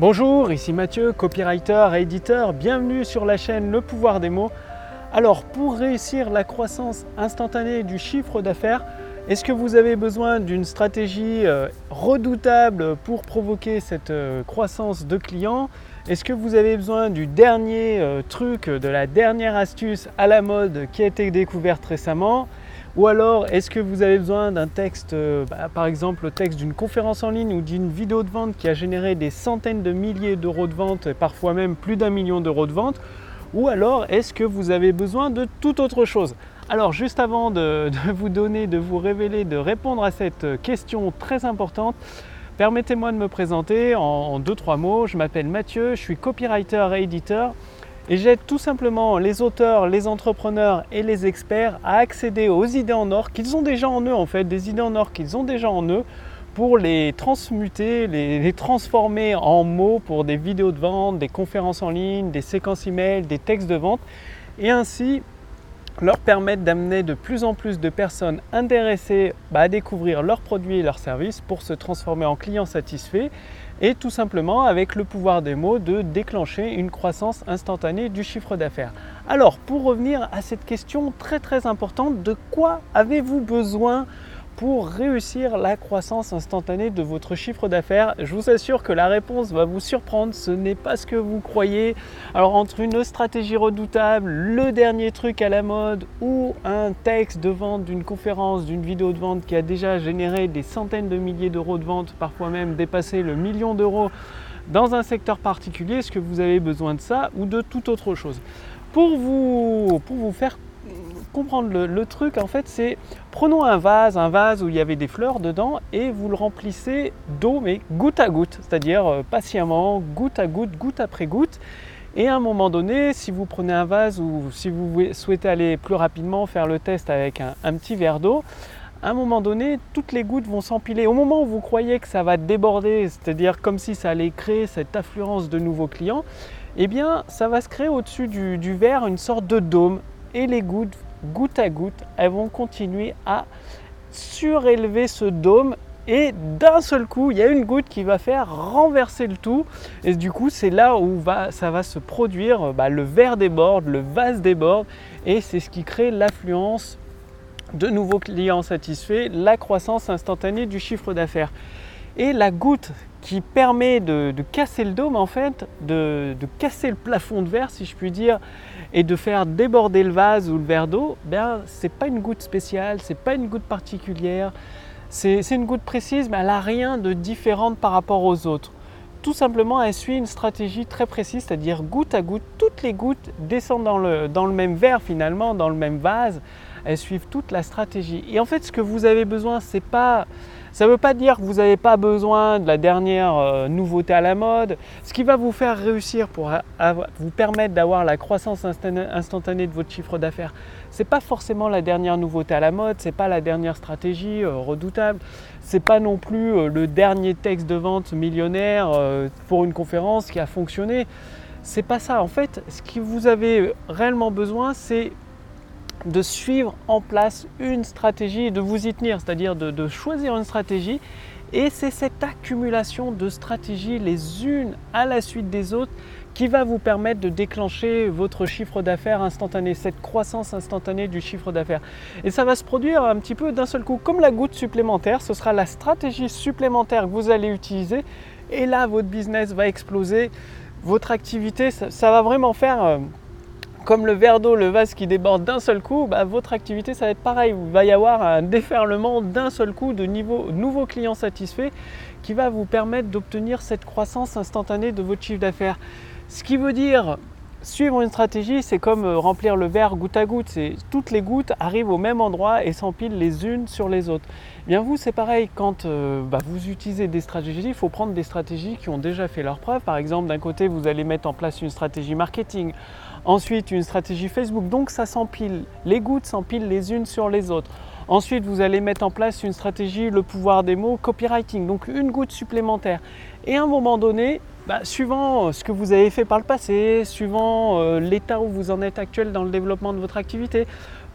Bonjour, ici Mathieu, copywriter et éditeur. Bienvenue sur la chaîne Le pouvoir des mots. Alors, pour réussir la croissance instantanée du chiffre d'affaires, est-ce que vous avez besoin d'une stratégie euh, redoutable pour provoquer cette euh, croissance de clients? Est-ce que vous avez besoin du dernier euh, truc, de la dernière astuce à la mode qui a été découverte récemment? Ou alors, est-ce que vous avez besoin d'un texte, euh, bah, par exemple le texte d'une conférence en ligne ou d'une vidéo de vente qui a généré des centaines de milliers d'euros de vente, et parfois même plus d'un million d'euros de vente? Ou alors, est-ce que vous avez besoin de toute autre chose? Alors, juste avant de, vous donner, de vous révéler, de répondre à cette question très importante, permettez-moi de me présenter en, en deux, trois mots. Je m'appelle Mathieu, je suis copywriter et éditeur. Et j'aide tout simplement les auteurs, les entrepreneurs et les experts à accéder aux idées en or qu'ils ont déjà en eux en fait, des idées en or qu'ils ont déjà en eux pour les transmuter, les, transformer en mots pour des vidéos de vente, des conférences en ligne, des séquences email, des textes de vente. Et ainsi leur permettre d'amener de plus en plus de personnes intéressées bah, à découvrir leurs produits et leurs services pour se transformer en clients satisfaits et tout simplement avec le pouvoir des mots de déclencher une croissance instantanée du chiffre d'affaires. Alors pour revenir à cette question très très importante, de quoi avez-vous besoin pour réussir la croissance instantanée de votre chiffre d'affaires. Je vous assure que la réponse va vous surprendre, ce n'est pas ce que vous croyez. Alors entre une stratégie redoutable, le dernier truc à la mode ou un texte de vente d'une conférence, d'une vidéo de vente qui a déjà généré des centaines de milliers d'euros de vente, parfois même dépassé le million d'euros dans un secteur particulier, est-ce que vous avez besoin de ça ou de toute autre chose? Pour vous, pour vous faire comprendre le, truc, en fait, c'est prenons un vase, un vase où il y avait des fleurs dedans et vous le remplissez d'eau, mais goutte à goutte, c'est-à-dire euh, patiemment, goutte à goutte, goutte après goutte. Et à un moment donné, si vous prenez un vase ou si vous souhaitez aller plus rapidement faire le test avec un, petit verre d'eau, à un moment donné, toutes les gouttes vont s'empiler. Au moment où vous croyez que ça va déborder, c'est-à-dire comme si ça allait créer cette affluence de nouveaux clients, eh bien, ça va se créer au-dessus du, du verre une sorte de dôme. Et les gouttes goutte à goutte, elles vont continuer à surélever ce dôme et d'un seul coup, il y a une goutte qui va faire renverser le tout. Et du coup, c'est là où ça va se produire, bah, le verre déborde, le vase déborde, et c'est ce qui crée l'affluence de nouveaux clients satisfaits, la croissance instantanée du chiffre d'affaires. Et la goutte qui permet de, casser le dôme, en fait, de, casser le plafond de verre, si je puis dire, et de faire déborder le vase ou le verre d'eau, ben, ce n'est pas une goutte spéciale, ce n'est pas une goutte particulière, c'est une goutte précise, mais elle n'a rien de différent par rapport aux autres. Tout simplement, elle suit une stratégie très précise, c'est-à-dire goutte à goutte, toutes les gouttes descendent dans le, dans même verre finalement, dans le même vase, elles suivent toute la stratégie. Et en fait, ce que vous avez besoin, c'est pas ça ne veut pas dire que vous n'avez pas besoin de la dernière euh, nouveauté à la mode. Ce qui va vous faire réussir pour vous permettre d'avoir la croissance instantanée de votre chiffre d'affaires, ce n'est pas forcément la dernière nouveauté à la mode, ce n'est pas la dernière stratégie euh, redoutable, ce n'est pas non plus euh, le dernier texte de vente millionnaire pour une conférence qui a fonctionné. C'est pas ça. En fait, ce que vous avez réellement besoin, c'est de suivre en place une stratégie de vous y tenir, c'est-à-dire de, choisir une stratégie. Et c'est cette accumulation de stratégies les unes à la suite des autres qui va vous permettre de déclencher votre chiffre d'affaires instantané, cette croissance instantanée du chiffre d'affaires. Et ça va se produire un petit peu d'un seul coup, comme la goutte supplémentaire, ce sera la stratégie supplémentaire que vous allez utiliser. Et là, votre business va exploser, votre activité, ça, va vraiment faire... Euh, comme le verre d'eau, le vase qui déborde d'un seul coup, bah, votre activité ça va être pareil. Il va y avoir un déferlement d'un seul coup de nouveaux clients satisfaits qui va vous permettre d'obtenir cette croissance instantanée de votre chiffre d'affaires. Ce qui veut dire suivre une stratégie, c'est comme euh, remplir le verre goutte à goutte. Toutes les gouttes arrivent au même endroit et s'empilent les unes sur les autres. Eh bien vous, c'est pareil. Quand euh, bah, vous utilisez des stratégies, il faut prendre des stratégies qui ont déjà fait leur preuve. Par exemple, d'un côté, vous allez mettre en place une stratégie marketing. Ensuite, une stratégie Facebook. Donc ça s'empile. Les gouttes s'empilent les unes sur les autres. Ensuite, vous allez mettre en place une stratégie, le pouvoir des mots, copywriting. Donc une goutte supplémentaire. Et à un moment donné, bah, suivant euh, ce que vous avez fait par le passé, suivant euh, l'état où vous en êtes actuel dans le développement de votre activité,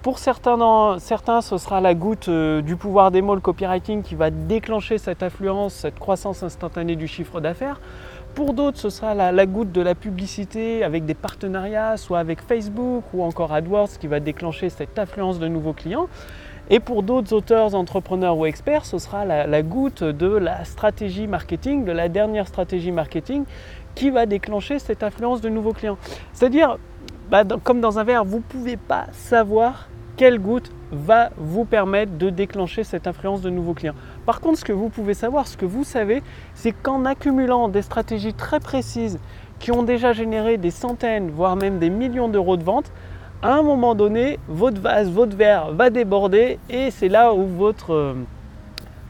pour certains, ce sera la goutte euh, du pouvoir des mots, le copywriting, qui va déclencher cette affluence, cette croissance instantanée du chiffre d'affaires. Pour d'autres, ce sera la, goutte de la publicité avec des partenariats, soit avec Facebook ou encore AdWords qui va déclencher cette affluence de nouveaux clients. Et pour d'autres auteurs, entrepreneurs ou experts, ce sera la, goutte de la stratégie marketing, de la dernière stratégie marketing qui va déclencher cette affluence de nouveaux clients. C'est-à-dire, bah, comme dans un verre, vous ne pouvez pas savoir quelle goutte va vous permettre de déclencher cette influence de nouveaux clients. Par contre, ce que vous pouvez savoir, ce que vous savez, c'est qu'en accumulant des stratégies très précises qui ont déjà généré des centaines, voire même des millions d'euros de ventes, à un moment donné, votre vase, votre verre va déborder et c'est là où votre, euh,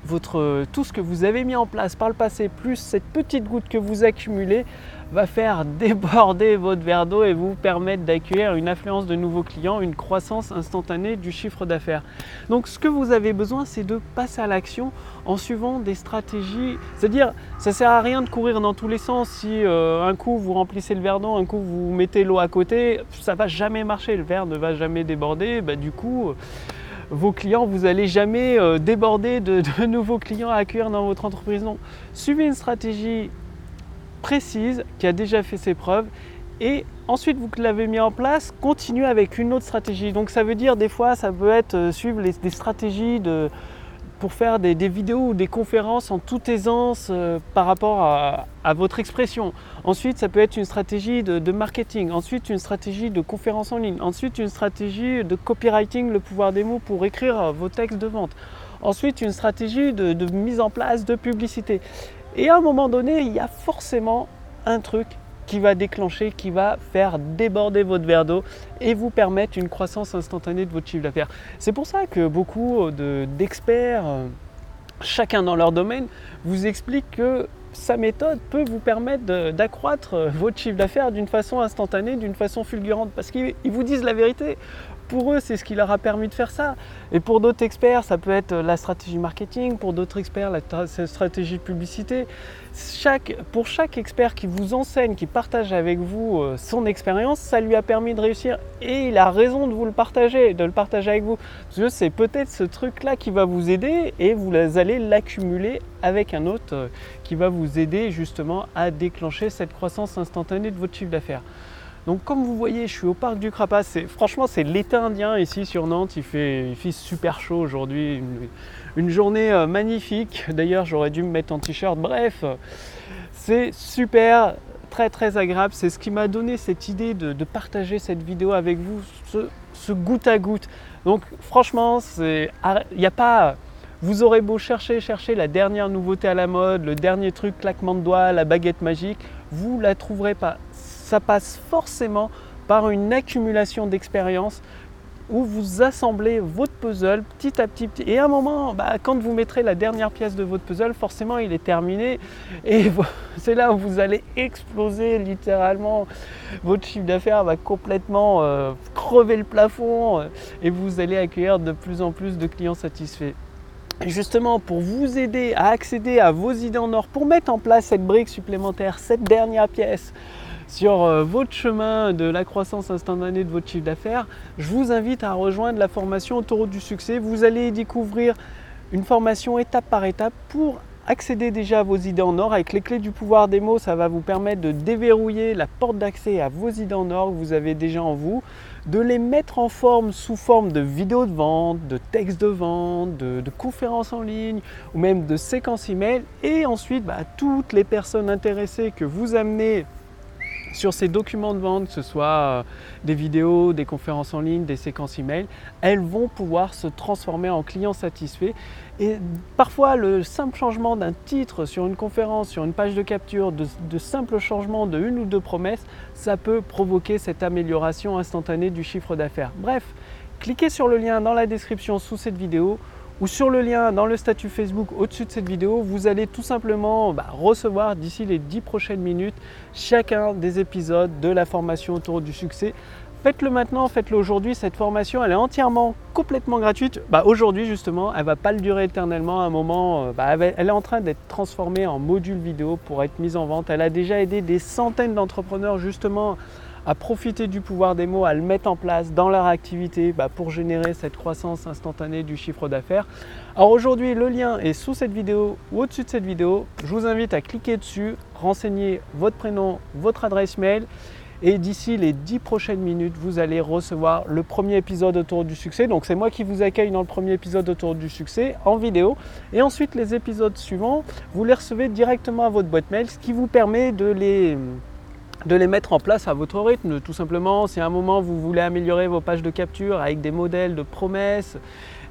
votre, tout ce que vous avez mis en place par le passé, plus cette petite goutte que vous accumulez, va faire déborder votre verre d'eau et vous permettre d'accueillir une affluence de nouveaux clients, une croissance instantanée du chiffre d'affaires. Donc ce que vous avez besoin, c'est de passer à l'action en suivant des stratégies. C'est-à-dire, ça sert à rien de courir dans tous les sens. Si euh, un coup vous remplissez le verre d'eau, un coup vous mettez l'eau à côté, ça va jamais marcher. Le verre ne va jamais déborder. Bah, du coup vos clients, vous n'allez jamais euh, déborder de, de, nouveaux clients à accueillir dans votre entreprise. Non, suivez une stratégie précise qui a déjà fait ses preuves et ensuite vous l'avez mis en place, continuez avec une autre stratégie. Donc ça veut dire des fois ça peut être euh, suivre des stratégies de, pour faire des, vidéos ou des conférences en toute aisance euh, par rapport à, votre expression. Ensuite, ça peut être une stratégie de, marketing. Ensuite, une stratégie de conférence en ligne. Ensuite, une stratégie de copywriting, le pouvoir des mots pour écrire vos textes de vente. Ensuite, une stratégie de mise en place de publicité. Et à un moment donné, il y a forcément un truc qui va déclencher, qui va faire déborder votre verre d'eau et vous permettre une croissance instantanée de votre chiffre d'affaires. C'est pour ça que beaucoup d'experts, euh, chacun dans leur domaine, vous expliquent que sa méthode peut vous permettre d'accroître votre chiffre d'affaires d'une façon instantanée, d'une façon fulgurante, parce qu'ils vous disent la vérité pour eux, c'est ce qui leur a permis de faire ça. Et pour d'autres experts, ça peut être la stratégie marketing, pour d'autres experts, la stratégie de publicité. pour chaque expert qui vous enseigne, qui partage avec vous euh, son expérience, ça lui a permis de réussir. Et il a raison de vous le partager, de le partager avec vous. Parce que c'est peut-être ce truc-là qui va vous aider et vous allez l'accumuler avec un autre euh, qui va vous aider justement à déclencher cette croissance instantanée de votre chiffre d'affaires. Donc comme vous voyez, je suis au parc du Crapace. Franchement, c'est l'été indien ici sur Nantes. Il fait, super chaud aujourd'hui. Une, journée euh, magnifique. D'ailleurs, j'aurais dû me mettre en t-shirt. Bref, c'est super, très très agréable. C'est ce qui m'a donné cette idée de, partager cette vidéo avec vous, ce, goutte à goutte. Donc franchement, il n'y a pas... Vous aurez beau chercher, chercher la dernière nouveauté à la mode, le dernier truc, claquement de doigts, la baguette magique, vous la trouverez pas ça passe forcément par une accumulation d'expérience où vous assemblez votre puzzle petit à petit. Et à un moment, bah, quand vous mettrez la dernière pièce de votre puzzle, forcément il est terminé. Et c'est là où vous allez exploser littéralement. Votre chiffre d'affaires va complètement euh, crever le plafond euh, et vous allez accueillir de plus en plus de clients satisfaits. justement, pour vous aider à accéder à vos idées en or, pour mettre en place cette brique supplémentaire, cette dernière pièce, sur euh, votre chemin de la croissance instantanée de votre chiffre d'affaires, je vous invite à rejoindre la formation Autoroute du succès. Vous allez découvrir une formation étape par étape pour accéder déjà à vos idées en or. Avec les clés du pouvoir des mots, ça va vous permettre de déverrouiller la porte d'accès à vos idées en or que vous avez déjà en vous, de les mettre en forme sous forme de vidéos de vente, de textes de vente, de, conférences en ligne ou même de séquences email. Et ensuite, bah, toutes les personnes intéressées que vous amenez sur ces documents de vente, que ce soit euh, des vidéos, des conférences en ligne, des séquences email, elles vont pouvoir se transformer en clients satisfaits. Et parfois, le simple changement d'un titre sur une conférence, sur une page de capture, de, de simples changements de une ou deux promesses, ça peut provoquer cette amélioration instantanée du chiffre d'affaires. Bref, cliquez sur le lien dans la description sous cette vidéo ou sur le lien dans le statut Facebook au-dessus de cette vidéo, vous allez tout simplement bah, recevoir d'ici les 10 prochaines minutes chacun des épisodes de la formation autour du succès. Faites-le maintenant, faites-le aujourd'hui. Cette formation, elle est entièrement, complètement gratuite. Bah, aujourd'hui, justement, elle ne va pas le durer éternellement. À un moment, euh, bah, elle est en train d'être transformée en module vidéo pour être mise en vente. Elle a déjà aidé des centaines d'entrepreneurs, justement, à profiter du pouvoir des mots, à le mettre en place dans leur activité bah, pour générer cette croissance instantanée du chiffre d'affaires. Alors aujourd'hui, le lien est sous cette vidéo ou au-dessus de cette vidéo. Je vous invite à cliquer dessus, renseigner votre prénom, votre adresse mail et d'ici les 10 prochaines minutes, vous allez recevoir le premier épisode autour du succès. Donc c'est moi qui vous accueille dans le premier épisode autour du succès en vidéo. Et ensuite les épisodes suivants, vous les recevez directement à votre boîte mail, ce qui vous permet de les de les mettre en place à votre rythme. Tout simplement, si à un moment vous voulez améliorer vos pages de capture avec des modèles de promesses,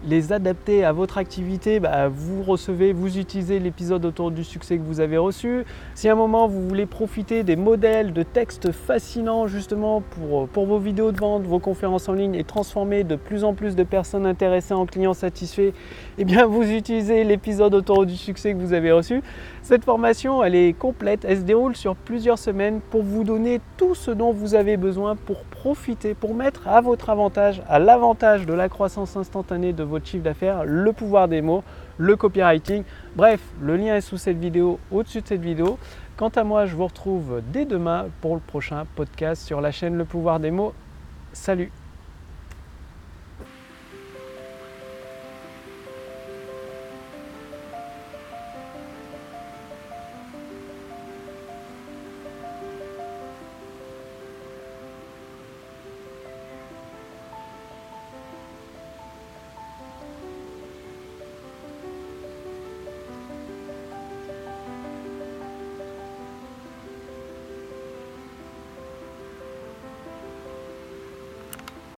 les adapter à votre activité, bah, vous recevez, vous utilisez l'épisode autour du succès que vous avez reçu. Si à un moment vous voulez profiter des modèles de textes fascinants justement pour, pour vos vidéos de vente, vos conférences en ligne et transformer de plus en plus de personnes intéressées en clients satisfaits, eh bien vous utilisez l'épisode autour du succès que vous avez reçu. Cette formation, elle est complète, elle se déroule sur plusieurs semaines pour vous donner tout ce dont vous avez besoin pour profiter, pour mettre à votre avantage, à l'avantage de la croissance instantanée de votre chiffre d'affaires, le pouvoir des mots, le copywriting. Bref, le lien est sous cette vidéo, au-dessus de cette vidéo. Quant à moi, je vous retrouve dès demain pour le prochain podcast sur la chaîne Le pouvoir des mots. Salut